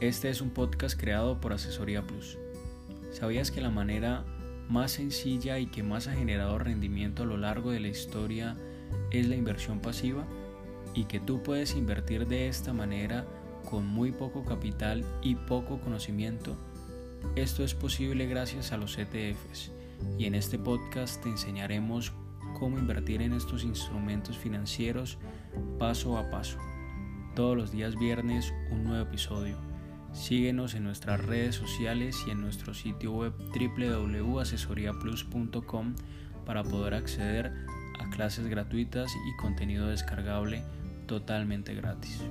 Este es un podcast creado por Asesoría Plus. ¿Sabías que la manera más sencilla y que más ha generado rendimiento a lo largo de la historia es la inversión pasiva? Y que tú puedes invertir de esta manera con muy poco capital y poco conocimiento. Esto es posible gracias a los ETFs y en este podcast te enseñaremos cómo invertir en estos instrumentos financieros paso a paso. Todos los días viernes un nuevo episodio. Síguenos en nuestras redes sociales y en nuestro sitio web www.asesoriaplus.com para poder acceder a clases gratuitas y contenido descargable totalmente gratis.